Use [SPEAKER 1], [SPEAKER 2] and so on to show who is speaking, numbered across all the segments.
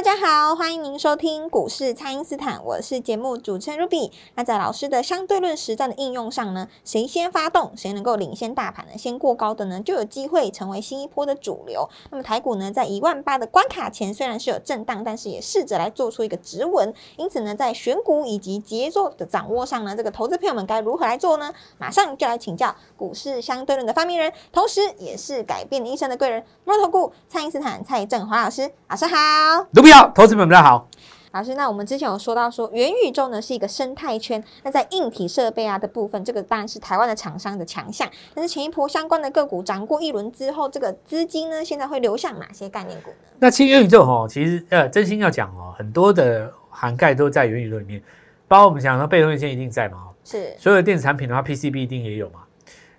[SPEAKER 1] 大家好，欢迎您收听股市蔡因斯坦，我是节目主持人 Ruby。那在老师的相对论实战的应用上呢，谁先发动，谁能够领先大盘呢？先过高的呢，就有机会成为新一波的主流。那么台股呢，在一万八的关卡前，虽然是有震荡，但是也试着来做出一个止稳。因此呢，在选股以及节奏的掌握上呢，这个投资朋友们该如何来做呢？马上就来请教股市相对论的发明人，同时也是改变一生的贵人——摩头股蔡因斯坦蔡振华老师。老师好。
[SPEAKER 2] 投资朋友们大家好。
[SPEAKER 1] 老师，那我们之前有说到说元宇宙呢是一个生态圈，那在硬体设备啊的部分，这个当然是台湾的厂商的强项。但是前一波相关的个股涨过一轮之后，这个资金呢现在会流向哪些概念股呢？
[SPEAKER 2] 那其实元宇宙哦，其实呃，真心要讲哦，很多的涵盖都在元宇宙里面，包括我们讲说被动元件一定在嘛，
[SPEAKER 1] 是
[SPEAKER 2] 所有的电子产品的话，PCB 一定也有嘛。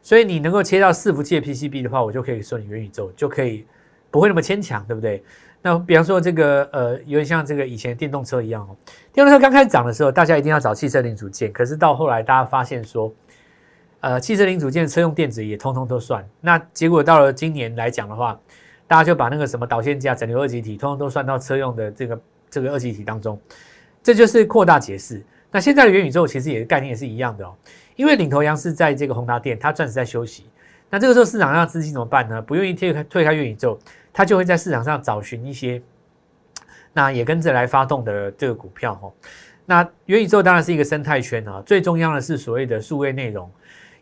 [SPEAKER 2] 所以你能够切到伺服器的 PCB 的话，我就可以说你元宇宙就可以不会那么牵强，对不对？那比方说这个呃，有点像这个以前电动车一样哦。电动车刚开始涨的时候，大家一定要找汽车零组件，可是到后来大家发现说，呃，汽车零组件、车用电子也通通都算。那结果到了今年来讲的话，大家就把那个什么导线架、整流二极体，通通都算到车用的这个这个二极体当中，这就是扩大解释。那现在的元宇宙其实也概念也是一样的哦，因为领头羊是在这个宏达电，它暂时在休息。那这个时候市场上资金怎么办呢？不愿意退开退开元宇宙。它就会在市场上找寻一些，那也跟着来发动的这个股票哈。那元宇宙当然是一个生态圈啊，最重要的是所谓的数位内容，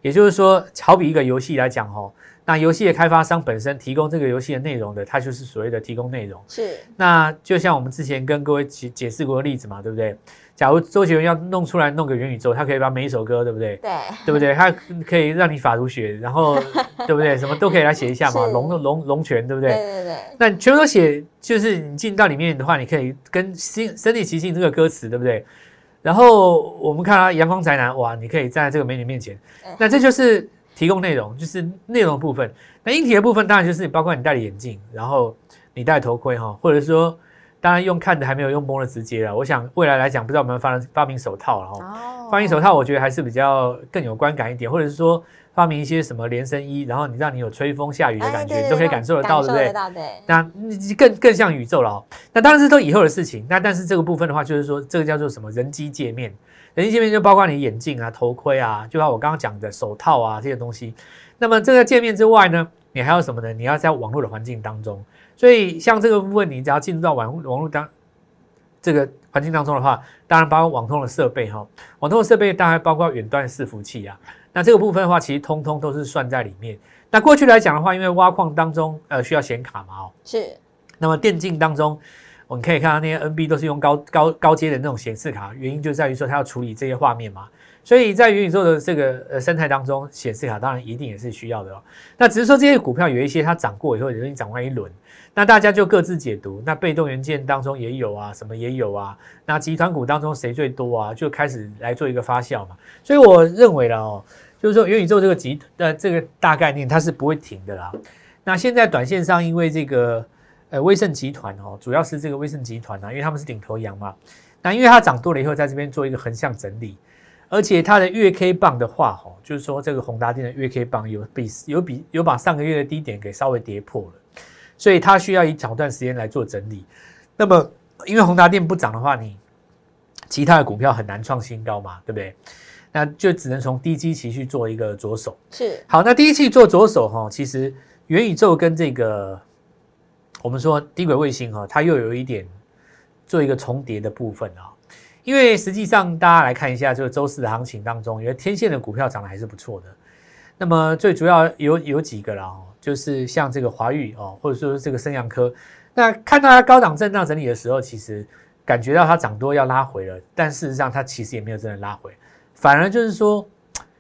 [SPEAKER 2] 也就是说，好比一个游戏来讲哈，那游戏的开发商本身提供这个游戏的内容的，它就是所谓的提供内容。
[SPEAKER 1] 是。
[SPEAKER 2] 那就像我们之前跟各位解解释过的例子嘛，对不对？假如周杰伦要弄出来弄个元宇宙，他可以把每一首歌，对不对？
[SPEAKER 1] 对，
[SPEAKER 2] 对不对？他可以让你法如雪，然后 对不对？什么都可以来写一下嘛，龙的龙龙泉，对不对？
[SPEAKER 1] 对对对。
[SPEAKER 2] 那全部都写，就是你进到里面的话，你可以跟心身体即兴这个歌词，对不对？然后我们看啊阳光宅男，哇，你可以站在这个美女面前，那这就是提供内容，就是内容部分。那硬体的部分当然就是包括你戴的眼镜，然后你戴头盔哈，或者说。当然用看的还没有用摸的直接了。我想未来来讲，不知道我们发发明手套了哈。发明手套，我觉得还是比较更有观感一点，或者是说发明一些什么连身衣，然后你让你有吹风下雨的感觉，你都可以感受得到，对不对？那更更像宇宙了哦。那当然是都以后的事情。那但是这个部分的话，就是说这个叫做什么人机界面？人机界面就包括你眼镜啊、头盔啊，就像我刚刚讲的手套啊这些东西。那么这个界面之外呢，你还有什么呢？你要在网络的环境当中。所以像这个部分，你只要进入到网网络当这个环境当中的话，当然包括网通的设备哈，网通的设备当然包括远端伺服器啊。那这个部分的话，其实通通都是算在里面。那过去来讲的话，因为挖矿当中呃需要显卡嘛哦，
[SPEAKER 1] 是。
[SPEAKER 2] 那么电竞当中，我们可以看到那些 NB 都是用高高高阶的那种显示卡，原因就在于说它要处理这些画面嘛。所以在元宇宙的这个呃生态当中，显示卡当然一定也是需要的哦。那只是说这些股票有一些它涨过以后，已经涨完一轮。那大家就各自解读，那被动元件当中也有啊，什么也有啊。那集团股当中谁最多啊？就开始来做一个发酵嘛。所以我认为了哦，就是说元宇宙这个集呃这个大概念它是不会停的啦。那现在短线上因为这个呃威盛集团哦，主要是这个威盛集团啊，因为他们是领头羊嘛。那因为它涨多了以后，在这边做一个横向整理，而且它的月 K 棒的话哦，就是说这个宏达电的月 K 棒有比有比有把上个月的低点给稍微跌破了。所以它需要一长段时间来做整理。那么，因为宏达电不涨的话，你其他的股票很难创新高嘛，对不对？那就只能从低基期去做一个左手。
[SPEAKER 1] 是。
[SPEAKER 2] 好，那第一期做左手哈，其实元宇宙跟这个我们说低轨卫星哈，它又有一点做一个重叠的部分啊。因为实际上大家来看一下，就是周四的行情当中，因为天线的股票涨得还是不错的。那么最主要有有几个啦。就是像这个华域哦，或者说这个升阳科，那看到它高档震荡整理的时候，其实感觉到它涨多要拉回了，但事实上它其实也没有真的拉回，反而就是说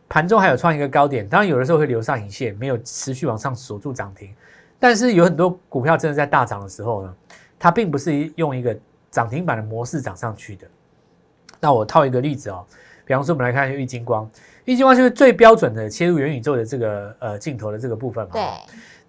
[SPEAKER 2] 盘中还有创一个高点，当然有的时候会留上影线，没有持续往上锁住涨停，但是有很多股票真的在大涨的时候呢，它并不是用一个涨停板的模式涨上去的。那我套一个例子哦，比方说我们来看玉金光，玉金光就是最标准的切入元宇宙的这个呃镜头的这个部分嘛。
[SPEAKER 1] 对。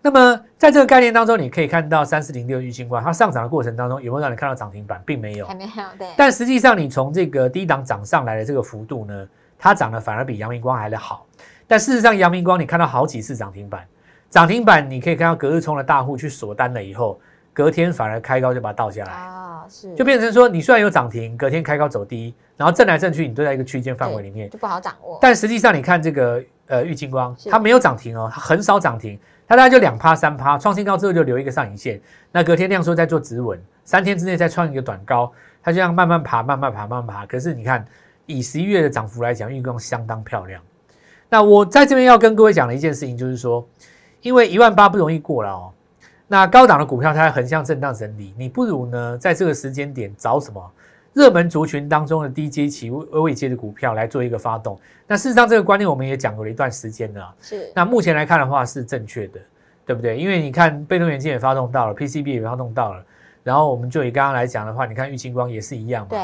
[SPEAKER 2] 那么在这个概念当中，你可以看到三四零六玉金光，它上涨的过程当中有没有让你看到涨停板，并没有，
[SPEAKER 1] 还没有。对。
[SPEAKER 2] 但实际上，你从这个低档涨上来的这个幅度呢，它涨的反而比阳明光还的好。但事实上，阳明光你看到好几次涨停板，涨停板你可以看到隔日冲的大户去锁单了以后，隔天反而开高就把它倒下来啊，是，就变成说你虽然有涨停，隔天开高走低，然后震来震去，你都在一个区间范围里面，
[SPEAKER 1] 就不好掌握。
[SPEAKER 2] 但实际上，你看这个呃玉金光，它没有涨停哦，它很少涨停。它大概就两趴三趴，创新高之后就留一个上影线，那隔天量缩再做止稳，三天之内再创一个短高，它就这样慢慢爬，慢慢爬，慢慢爬。可是你看，以十一月的涨幅来讲，运光相当漂亮。那我在这边要跟各位讲的一件事情，就是说，因为一万八不容易过了哦，那高档的股票它横向震荡整理，你不如呢在这个时间点找什么？热门族群当中的低阶期、微微阶的股票来做一个发动。那事实上，这个观念我们也讲过了一段时间了。
[SPEAKER 1] 是。
[SPEAKER 2] 那目前来看的话是正确的，对不对？因为你看被动元件也发动到了，PCB 也发动到了。然后我们就以刚刚来讲的话，你看玉清光也是一样嘛。
[SPEAKER 1] 对。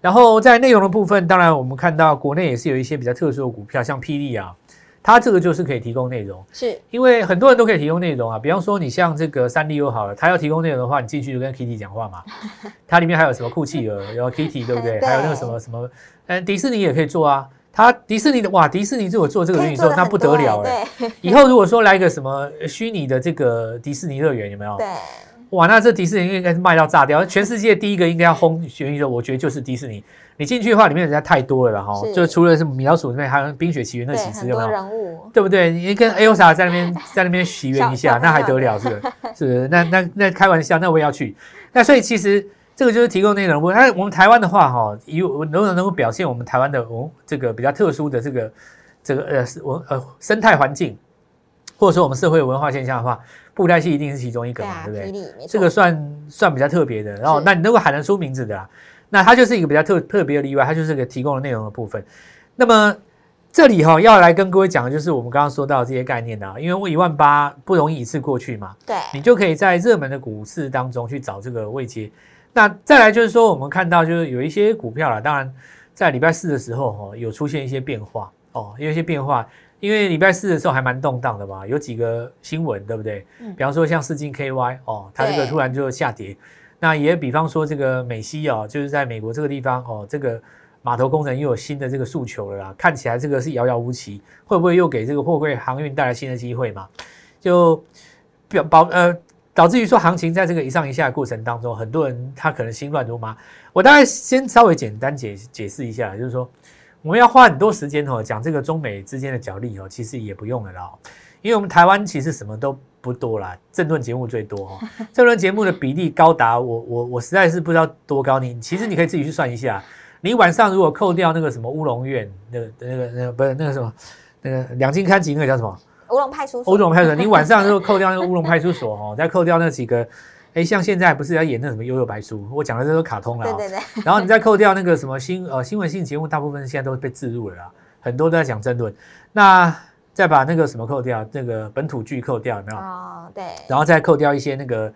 [SPEAKER 2] 然后在内容的部分，当然我们看到国内也是有一些比较特殊的股票，像霹雳啊。它这个就是可以提供内容，
[SPEAKER 1] 是
[SPEAKER 2] 因为很多人都可以提供内容啊。比方说，你像这个三 D U 好了，它要提供内容的话，你进去就跟 Kitty 讲话嘛。它里面还有什么酷企鹅，有 Kitty 对不对？还有那个什么什么，嗯，迪士尼也可以做啊。它迪士尼的哇，迪士尼如果做这个元宇宙，那不得了哎。以后如果说来个什么虚拟的这个迪士尼乐园，有没有？
[SPEAKER 1] 对。
[SPEAKER 2] 哇，那这迪士尼应该是卖到炸掉，全世界第一个应该要轰元宇宙，我觉得就是迪士尼。你进去的话，里面人家太多了哈，就除了是米老鼠那边，还有冰雪奇缘那几只，有没有？
[SPEAKER 1] 人物，
[SPEAKER 2] 对不对？你跟 Elsa 在那边在那边 许愿一下，那还得了？是不是？不是？那那那开玩笑，那我也要去。那所以其实这个就是提供内容。那我们台湾的话哈，以能不能能够表现我们台湾的哦这个比较特殊的这个这个呃文呃生态环境，或者说我们社会文化现象的话，布袋戏一定是其中一个嘛，对不对？这个算算比较特别的。然后，那你如果喊得出名字的。那它就是一个比较特特别的例外，它就是个提供的内容的部分。那么这里哈要来跟各位讲的就是我们刚刚说到这些概念的，因为我一万八不容易一次过去嘛，
[SPEAKER 1] 对，
[SPEAKER 2] 你就可以在热门的股市当中去找这个位阶。那再来就是说，我们看到就是有一些股票啦，当然在礼拜四的时候哈有出现一些变化哦，有一些变化，因为礼拜四的时候还蛮动荡的嘛，有几个新闻对不对？嗯，比方说像四金 KY 哦，它这个突然就下跌。那也比方说这个美西哦，就是在美国这个地方哦，这个码头工程又有新的这个诉求了啦，看起来这个是遥遥无期，会不会又给这个货柜航运带来新的机会嘛？就表保呃，导致于说行情在这个一上一下的过程当中，很多人他可能心乱如麻。我大概先稍微简单解解释一下，就是说我们要花很多时间哦讲这个中美之间的角力哦，其实也不用了啦，因为我们台湾其实什么都。不多啦，政论节目最多哈，政论节目的比例高达我我我实在是不知道多高。你其实你可以自己去算一下，你晚上如果扣掉那个什么乌龙院，那个那个那个不是那个什么那个两金刊集那个叫什么？
[SPEAKER 1] 乌龙派出所，
[SPEAKER 2] 乌龙派出所，你晚上如果扣掉那个乌龙派出所哦，再扣掉那几个，哎，像现在不是要演那什么悠悠白书，我讲的这都卡通了，
[SPEAKER 1] 对对对，
[SPEAKER 2] 然后你再扣掉那个什么新呃新闻性节目，大部分现在都被置入了啦，很多都在讲争论，那。再把那个什么扣掉，那个本土剧扣掉，有没有？
[SPEAKER 1] 哦，对。
[SPEAKER 2] 然后再扣掉一些那个，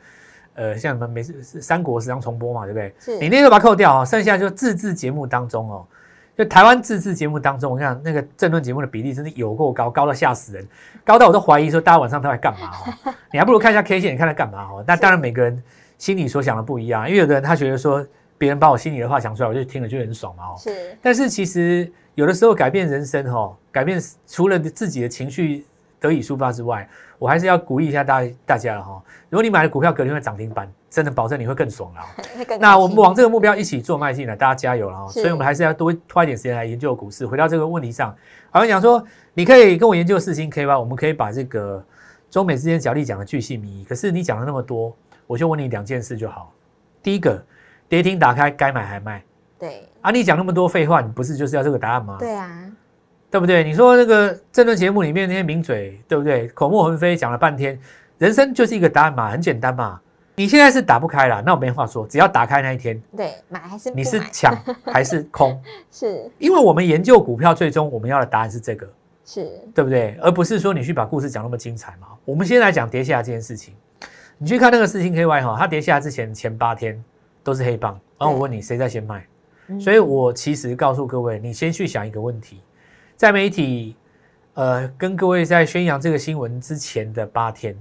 [SPEAKER 2] 呃，像什么美三国时常重播嘛，对不对？
[SPEAKER 1] 是。
[SPEAKER 2] 你那个把它扣掉啊，剩下就自制节目当中哦，就台湾自制节目当中，我看那个政论节目的比例真的有够高，高到吓死人，高到我都怀疑说大家晚上都在干嘛哦？你还不如看一下 K 线，你看他干嘛哦？那当然每个人心里所想的不一样，因为有的人他觉得说别人把我心里的话讲出来，我就听了就很爽嘛哦。
[SPEAKER 1] 是。
[SPEAKER 2] 但是其实。有的时候改变人生哈，改变除了自己的情绪得以抒发之外，我还是要鼓励一下大大家了哈。如果你买的股票隔天会涨停板，真的保证你会更爽了。那我们往这个目标一起做迈进来，大家加油了哈。所以我们还是要多花一点时间来研究股市。回到这个问题上，好像讲说你可以跟我研究四星 K 吧，我们可以把这个中美之间角力讲的巨细靡遗。可是你讲了那么多，我就问你两件事就好。第一个，跌停打开该买还卖。
[SPEAKER 1] 对
[SPEAKER 2] 啊，你讲那么多废话，你不是就是要这个答案吗？
[SPEAKER 1] 对啊，
[SPEAKER 2] 对不对？你说那个政论节目里面那些名嘴，对不对？口沫横飞讲了半天，人生就是一个答案嘛，很简单嘛。你现在是打不开了，那我没话说，只要打开那一天，
[SPEAKER 1] 对，买还是
[SPEAKER 2] 你是抢还是 空？
[SPEAKER 1] 是，
[SPEAKER 2] 因为我们研究股票，最终我们要的答案是这个，
[SPEAKER 1] 是
[SPEAKER 2] 对不对？而不是说你去把故事讲那么精彩嘛。我们先来讲跌下这件事情，你去看那个四星 KY 哈，它跌下之前前八天都是黑棒。然后我问你谁在先卖，
[SPEAKER 1] 嗯
[SPEAKER 2] 所以我其实告诉各位，你先去想一个问题，在媒体呃跟各位在宣扬这个新闻之前的八天，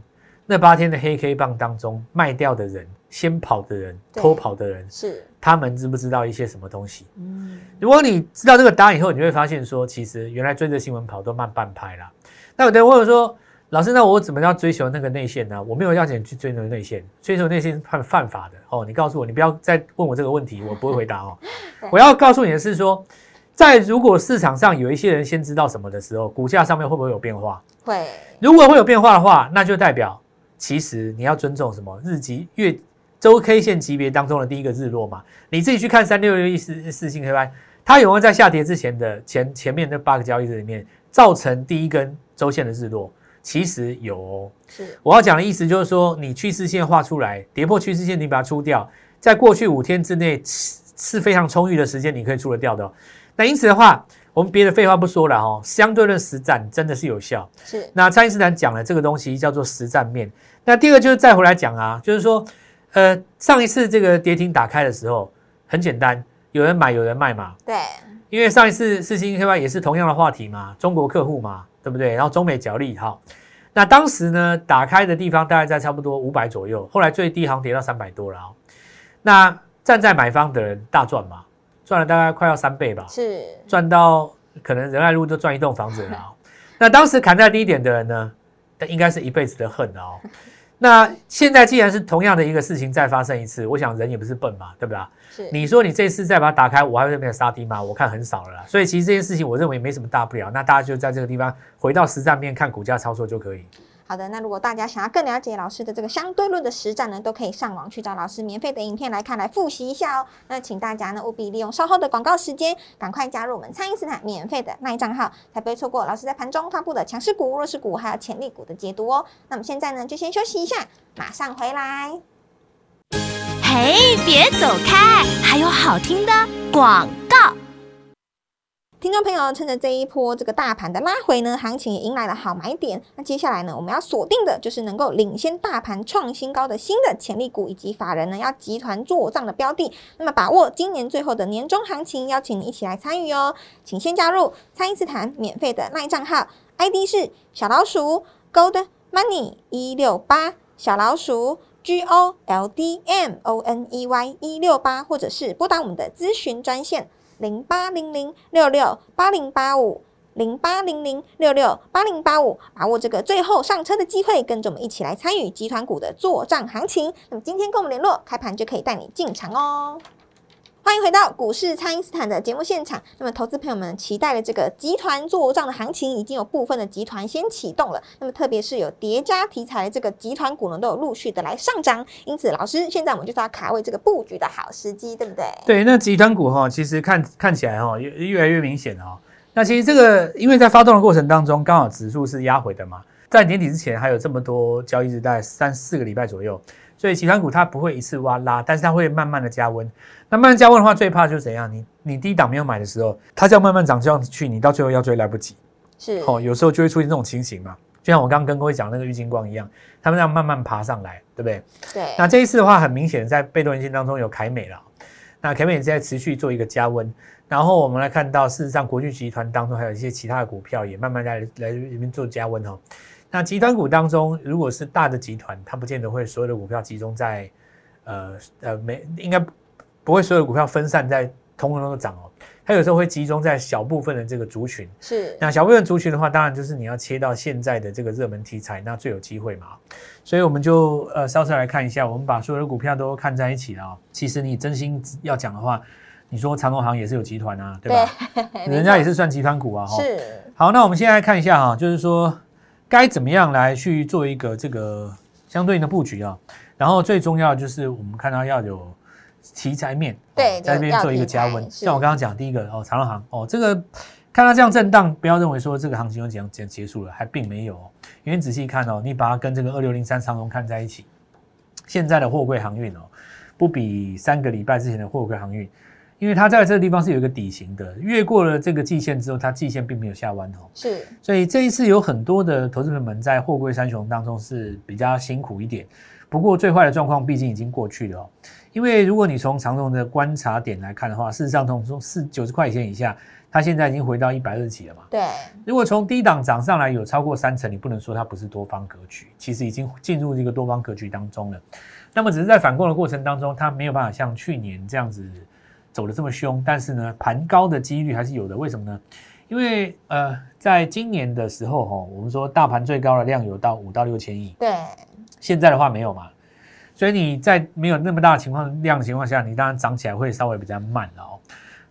[SPEAKER 2] 那八天的黑 K 棒当中卖掉的人、先跑的人、偷跑的人，
[SPEAKER 1] 是，
[SPEAKER 2] 他们知不知道一些什么东西？
[SPEAKER 1] 嗯，
[SPEAKER 2] 如果你知道这个答案以后，你会发现说，其实原来追着新闻跑都慢半拍啦。那有的人问我说，老师，那我怎么要追求那个内线呢？我没有要求你去追求内线，追求内线是犯犯法的哦。你告诉我，你不要再问我这个问题，我不会回答哦。我要告诉你的是说，在如果市场上有一些人先知道什么的时候，股价上面会不会有变化？
[SPEAKER 1] 会，
[SPEAKER 2] 如果会有变化的话，那就代表其实你要尊重什么日级、月、周 K 线级别当中的第一个日落嘛。你自己去看三六六一四四星 K Y，它有没有在下跌之前的前前面那八个交易日里面造成第一根周线的日落？其实有哦。
[SPEAKER 1] 是，
[SPEAKER 2] 我要讲的意思就是说，你趋势线画出来，跌破趋势线，你把它出掉，在过去五天之内是是非常充裕的时间，你可以出得掉的、哦。那因此的话，我们别的废话不说了哦，相对论实战真的是有效。
[SPEAKER 1] 是，
[SPEAKER 2] 那蔡因斯坦讲了这个东西叫做实战面。那第二个就是再回来讲啊，就是说，呃，上一次这个跌停打开的时候，很简单，有人买有人卖嘛，
[SPEAKER 1] 对，
[SPEAKER 2] 因为上一次四星 K Y 也是同样的话题嘛，中国客户嘛，对不对？然后中美角力哈，那当时呢打开的地方大概在差不多五百左右，后来最低好像跌到三百多了哦。那站在买方的人大赚嘛，赚了大概快要三倍吧，
[SPEAKER 1] 是，
[SPEAKER 2] 赚到可能仁爱路都赚一栋房子了、哦。那当时砍在低点的人呢，那应该是一辈子的恨哦。那现在既然是同样的一个事情再发生一次，我想人也不是笨嘛，对不对？
[SPEAKER 1] 是，
[SPEAKER 2] 你说你这次再把它打开，我还会没有杀低吗？我看很少了啦。所以其实这件事情，我认为没什么大不了。那大家就在这个地方回到实战面看股价操作就可以。
[SPEAKER 1] 好的，那如果大家想要更了解老师的这个相对论的实战呢，都可以上网去找老师免费的影片来看，来复习一下哦。那请大家呢务必利用稍后的广告时间，赶快加入我们蔡因斯坦免费的那账号，才不会错过老师在盘中发布的强势股、弱势股还有潜力股的解读哦。那么现在呢，就先休息一下，马上回来。
[SPEAKER 3] 嘿，别走开，还有好听的广。
[SPEAKER 1] 听众朋友，趁着这一波这个大盘的拉回呢，行情也迎来了好买点。那接下来呢，我们要锁定的就是能够领先大盘创新高的新的潜力股，以及法人呢要集团做账的标的。那么把握今年最后的年终行情，邀请你一起来参与哦。请先加入蔡因斯坦免费的赖账号，ID 是小老鼠 Gold Money 一六八，小老鼠 G O L D M O N E Y 一六八，或者是拨打我们的咨询专线。零八零零六六八零八五，零八零零六六八零八五，把握这个最后上车的机会，跟着我们一起来参与集团股的做账行情。那么今天跟我们联络，开盘就可以带你进场哦。欢迎回到股市蔡因斯坦的节目现场。那么，投资朋友们期待的这个集团做账的行情，已经有部分的集团先启动了。那么，特别是有叠加题材的这个集团股呢，都有陆续的来上涨。因此，老师，现在我们就是要卡位这个布局的好时机，对不对？
[SPEAKER 2] 对，那集团股哈，其实看看起来哈，越越来越明显哦。那其实这个，因为在发动的过程当中，刚好指数是压回的嘛，在年底之前还有这么多交易日，大概三四个礼拜左右，所以集团股它不会一次挖拉，但是它会慢慢的加温。那慢慢加温的话，最怕就是怎样？你你低档没有买的时候，它这样慢慢涨上去，你到最后要追来不及。
[SPEAKER 1] 是
[SPEAKER 2] 哦，有时候就会出现这种情形嘛，就像我刚刚跟各位讲那个郁金光一样，他们这样慢慢爬上来，对不对？
[SPEAKER 1] 对，
[SPEAKER 2] 那这一次的话，很明显在被动元件当中有凯美了，那凯美也在持续做一个加温，然后我们来看到，事实上国巨集团当中还有一些其他的股票也慢慢在来里面做加温哦。那集团股当中，如果是大的集团，它不见得会所有的股票集中在，呃呃，没应该不会所有的股票分散在通通都涨哦，它有时候会集中在小部分的这个族群。
[SPEAKER 1] 是
[SPEAKER 2] 那小部分族群的话，当然就是你要切到现在的这个热门题材，那最有机会嘛。所以我们就呃稍稍来看一下，我们把所有的股票都看在一起了啊、其实你真心要讲的话，你说长隆行也是有集团啊，对吧？
[SPEAKER 1] 对，
[SPEAKER 2] 人家也是算集团股啊，哈。
[SPEAKER 1] 是
[SPEAKER 2] 好，那我们现在看一下哈，就是说该怎么样来去做一个这个相对应的布局啊。然后最重要就是我们看到要有题材面，哦
[SPEAKER 1] 对
[SPEAKER 2] 在这边做一个加温。像我刚刚讲第一个哦，长隆行哦，这个看它这样震荡，不要认为说这个行情就讲讲结束了，还并没有哦。因为仔细看哦，你把它跟这个二六零三长隆看在一起，现在的货柜航运哦，不比三个礼拜之前的货柜航运。因为它在这个地方是有一个底型的，越过了这个季线之后，它季线并没有下弯哦，
[SPEAKER 1] 是
[SPEAKER 2] 所以这一次有很多的投资朋友们在货柜三雄当中是比较辛苦一点。不过最坏的状况毕竟已经过去了哦。因为如果你从长荣的观察点来看的话，事实上从从四九十块钱以下，它现在已经回到一百二十几了嘛。
[SPEAKER 1] 对，
[SPEAKER 2] 如果从低档涨上来有超过三成，你不能说它不是多方格局，其实已经进入这个多方格局当中了。那么只是在反攻的过程当中，它没有办法像去年这样子走的这么凶，但是呢，盘高的几率还是有的。为什么呢？因为呃，在今年的时候哈，我们说大盘最高的量有到五到六千亿，
[SPEAKER 1] 对，
[SPEAKER 2] 现在的话没有嘛，所以你在没有那么大的情况量的情况下，你当然涨起来会稍微比较慢了哦。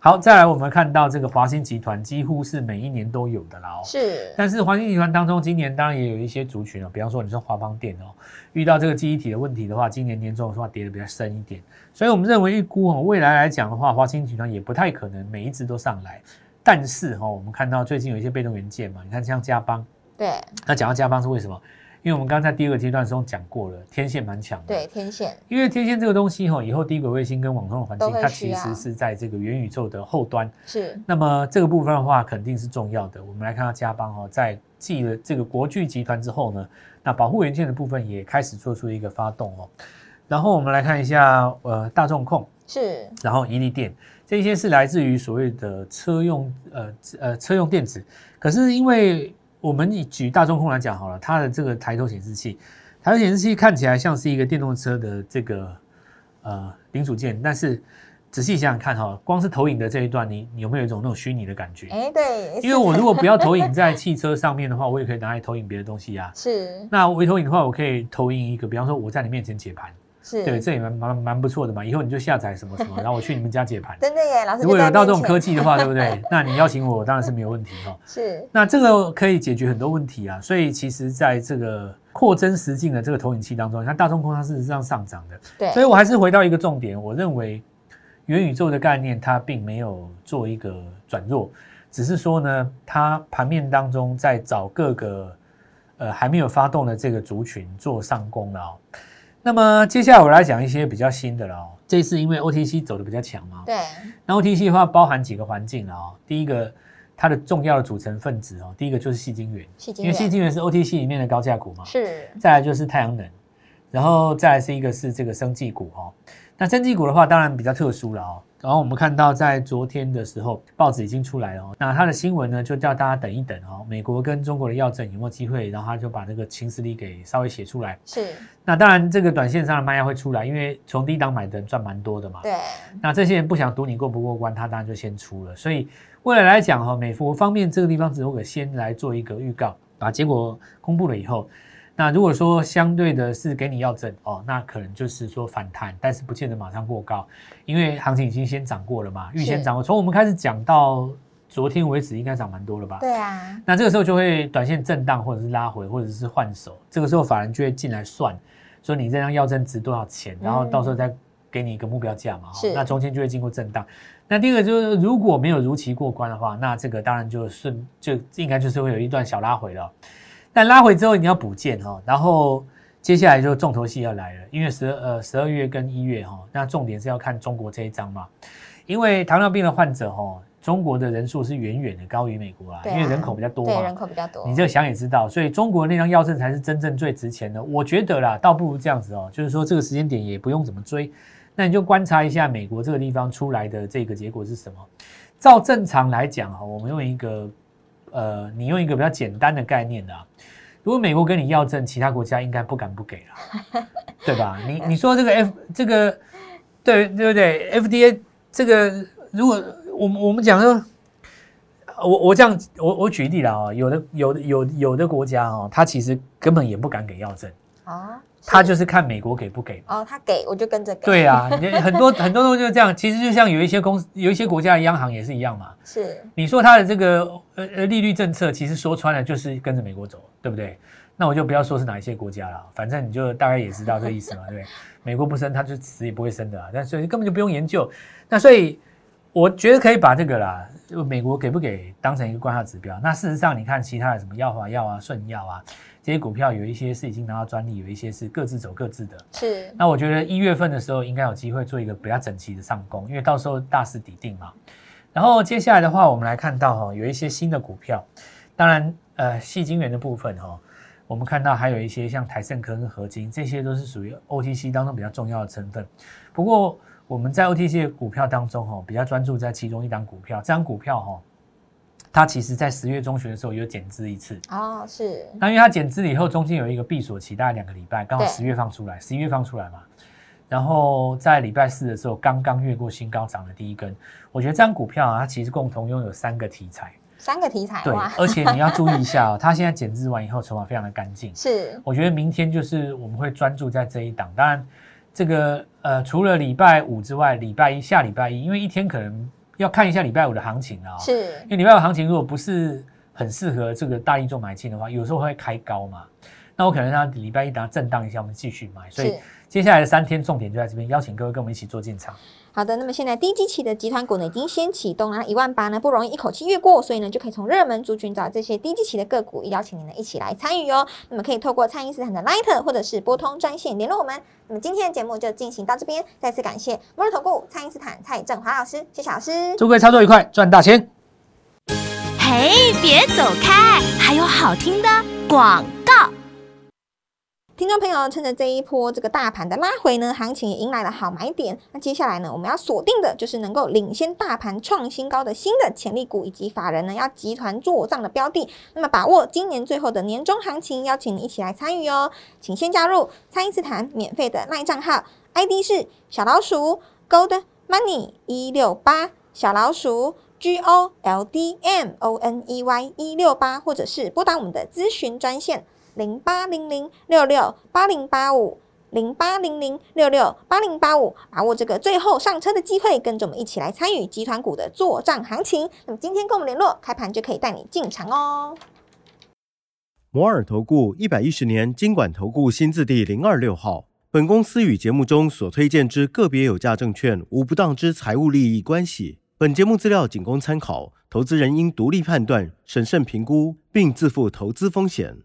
[SPEAKER 2] 好，再来我们看到这个华兴集团几乎是每一年都有的啦哦。
[SPEAKER 1] 是，
[SPEAKER 2] 但是华兴集团当中，今年当然也有一些族群哦，比方说你说华邦电哦，遇到这个记忆体的问题的话，今年年终的话跌的比较深一点，所以我们认为预估哦，未来来讲的话，华兴集团也不太可能每一只都上来。但是哈，我们看到最近有一些被动元件嘛，你看像加邦，
[SPEAKER 1] 对，
[SPEAKER 2] 那讲到加邦是为什么？因为我们刚才第二个阶段中讲过了，天线蛮强的。
[SPEAKER 1] 对，天线。
[SPEAKER 2] 因为天线这个东西哈，以后低轨卫星跟网通的环境，它其实是在这个元宇宙的后端。
[SPEAKER 1] 是，
[SPEAKER 2] 那么这个部分的话，肯定是重要的。我们来看到加邦哦，在继了这个国巨集团之后呢，那保护元件的部分也开始做出一个发动哦。然后我们来看一下，呃，大众控，
[SPEAKER 1] 是，
[SPEAKER 2] 然后宜力电，这些是来自于所谓的车用呃呃车用电子。可是因为我们以举大众控来讲好了，它的这个抬头显示器，抬头显示器看起来像是一个电动车的这个呃零组件，但是仔细想想看哈，光是投影的这一段，你你有没有一种那种虚拟的感觉？
[SPEAKER 1] 哎，对，
[SPEAKER 2] 因为我如果不要投影在汽车上面的话，我也可以拿来投影别的东西啊。
[SPEAKER 1] 是
[SPEAKER 2] 那微投影的话，我可以投影一个，比方说我在你面前解盘，
[SPEAKER 1] 是，
[SPEAKER 2] 对，这也蛮蛮蛮不错的嘛。以后你就下载什么什么，然后我去你们家解盘。
[SPEAKER 1] 真的耶，老师
[SPEAKER 2] 如果有到这种科技的话，对不对？那你邀请我，当然是没有问题哈。
[SPEAKER 1] 是
[SPEAKER 2] 那这个可以解决很多问题啊。所以其实在这个扩增实境的这个投影器当中，你看大众空它事实上上涨的，
[SPEAKER 1] 对，
[SPEAKER 2] 所以我还是回到一个重点，我认为元宇宙的概念它并没有做一个转弱，只是说呢，它盘面当中在找各个呃还没有发动的这个族群做上攻了哦。那么接下来我来讲一些比较新的了哦。这次因为 OTC 走的比较强嘛，
[SPEAKER 1] 对，
[SPEAKER 2] 那 OTC 的话包含几个环境了哦。第一个，它的重要的组成分子哦，第一个就是细晶圆，
[SPEAKER 1] 细晶
[SPEAKER 2] 因为细
[SPEAKER 1] 圆
[SPEAKER 2] 晶元是 OTC 里面的高价股嘛。
[SPEAKER 1] 是
[SPEAKER 2] 再来就是太阳能，然后再来是一个是这个生技股哦。那生技股的话，当然比较特殊了哦。然后我们看到在昨天的时候，报纸已经出来了哦。那它的新闻呢，就叫大家等一等哦，美国跟中国的药证有没有机会？然后他就把那个情势力给稍微写出来。
[SPEAKER 1] 是，
[SPEAKER 2] 那当然，这个短线上的卖压会出来，因为从低档买的人赚蛮多的嘛。
[SPEAKER 1] 对，
[SPEAKER 2] 那这些人不想赌你过不过关，他当然就先出了。所以未来来讲哈，美国方面这个地方只会先来做一个预告，把结果公布了以后，那如果说相对的是给你要证哦，那可能就是说反弹，但是不见得马上过高，因为行情已经先涨过了嘛，预先涨过。从我们开始讲到昨天为止，应该涨蛮多了吧？
[SPEAKER 1] 对啊，
[SPEAKER 2] 那这个时候就会短线震荡，或者是拉回，或者是换手。这个时候法人就会进来算，说你这张药证值多少钱，然后到时候再给你一个目标价嘛。
[SPEAKER 1] 是
[SPEAKER 2] 那中间就会经过震荡。那第二个就是如果没有如期过关的话，那这个当然就顺就应该就是会有一段小拉回了。但拉回之后你要补件哈，然后接下来就重头戏要来了，因为十二呃十二月跟一月哈，那重点是要看中国这一章嘛，因为糖尿病的患者哈，中国的人数是远远的高于美国啊，
[SPEAKER 1] 啊
[SPEAKER 2] 因为人口比较多
[SPEAKER 1] 对，
[SPEAKER 2] 嘛
[SPEAKER 1] 人。口比较多，
[SPEAKER 2] 你这个想也知道，所以中国那张药证才是真正最值钱的。我觉得啦，倒不如这样子哦，就是说这个时间点也不用怎么追，那你就观察一下美国这个地方出来的这个结果是什么。照正常来讲哈，我们用一个呃，你用一个比较简单的概念啊，如果美国跟你要证，其他国家应该不敢不给了，对吧？你你说这个 F 这个对对不对？FDA 这个如果我们我们讲说。我我这样，我我举例了啊、有的有的有有的国家哦，他其实根本也不敢给药证，
[SPEAKER 1] 啊，
[SPEAKER 2] 他就是看美国给不给。
[SPEAKER 1] 哦，他给我就跟着给，
[SPEAKER 2] 对啊，你 很多很多东西就是这样。其实就像有一些公司、有一些国家的央行也是一样嘛。
[SPEAKER 1] 是
[SPEAKER 2] 你说它的这个呃呃利率政策，其实说穿了就是跟着美国走，对不对？那我就不要说是哪一些国家了，反正你就大概也知道这意思嘛，对不对？美国不升，它就死也不会升的啊，但所以根本就不用研究。那所以我觉得可以把这个啦，就美国给不给当成一个观察指标。那事实上，你看其他的什么药华药啊、顺药啊这些股票，有一些是已经拿到专利，有一些是各自走各自的。
[SPEAKER 1] 是，
[SPEAKER 2] 那我觉得一月份的时候应该有机会做一个比较整齐的上攻，因为到时候大势底定嘛。然后接下来的话，我们来看到哈、有一些新的股票，当然呃，细晶元的部分哈、我们看到还有一些像台盛科跟合金，这些都是属于 OTC 当中比较重要的成分。不过我们在 OTC 的股票当中，哈，比较专注在其中一档股票，这张股票，哈，它其实在十月中旬的时候有减资一次。
[SPEAKER 1] 哦，是。
[SPEAKER 2] 那因为它减资了以后，中间有一个闭锁期，大概两个礼拜，刚好十月放出来，十一月放出来嘛。然后在礼拜四的时候，刚刚越过新高，涨了第一根。我觉得这张股票啊，它其实共同拥有三个题材，
[SPEAKER 1] 三个题材。
[SPEAKER 2] 对，而且你要注意一下哦，它现在减资完以后，筹码非常的干净。
[SPEAKER 1] 是，
[SPEAKER 2] 我觉得明天就是我们会专注在这一档。当然，这个呃，除了礼拜五之外，礼拜一下礼拜一，因为一天可能要看一下礼拜五的行情啊。
[SPEAKER 1] 是，
[SPEAKER 2] 因为礼拜五行情如果不是很适合这个大力做买进的话，有时候会开高嘛。那我可能让礼拜一等它震荡一下，我们继续买。所以。接下来的三天重点就在这边，邀请各位跟我们一起做进场。
[SPEAKER 1] 好的，那么现在低基期的集团股呢已经先启动，然后一万八呢不容易一口气越过，所以呢就可以从热门族群找这些低基期的个股，邀请您呢一起来参与哦。那么可以透过蔡英斯坦的 Light 或者是拨通专线联络我们。那么今天的节目就进行到这边，再次感谢摩尔投顾蔡英斯坦蔡振华老师，谢谢老师，
[SPEAKER 2] 祝各位操作愉快，赚大钱。
[SPEAKER 3] 嘿，别走开，还有好听的广告。
[SPEAKER 1] 听众朋友，趁着这一波这个大盘的拉回呢，行情也迎来了好买点。那接下来呢，我们要锁定的就是能够领先大盘创新高的新的潜力股，以及法人呢要集团做账的标的。那么把握今年最后的年终行情，邀请你一起来参与哦。请先加入蔡因斯坦免费的赖账号，ID 是小老鼠 Gold Money 一六八，小老鼠 G O L D M O N E Y 一六八，或者是拨打我们的咨询专线。零八零零六六八零八五，零八零零六六八零八五，把握这个最后上车的机会，跟着我们一起来参与集团股的做账行情。那么今天跟我们联络，开盘就可以带你进场哦。
[SPEAKER 4] 摩尔投顾一百一十年经管投顾新字第零二六号，本公司与节目中所推荐之个别有价证券无不当之财务利益关系。本节目资料仅供参考，投资人应独立判断、审慎评估，并自负投资风险。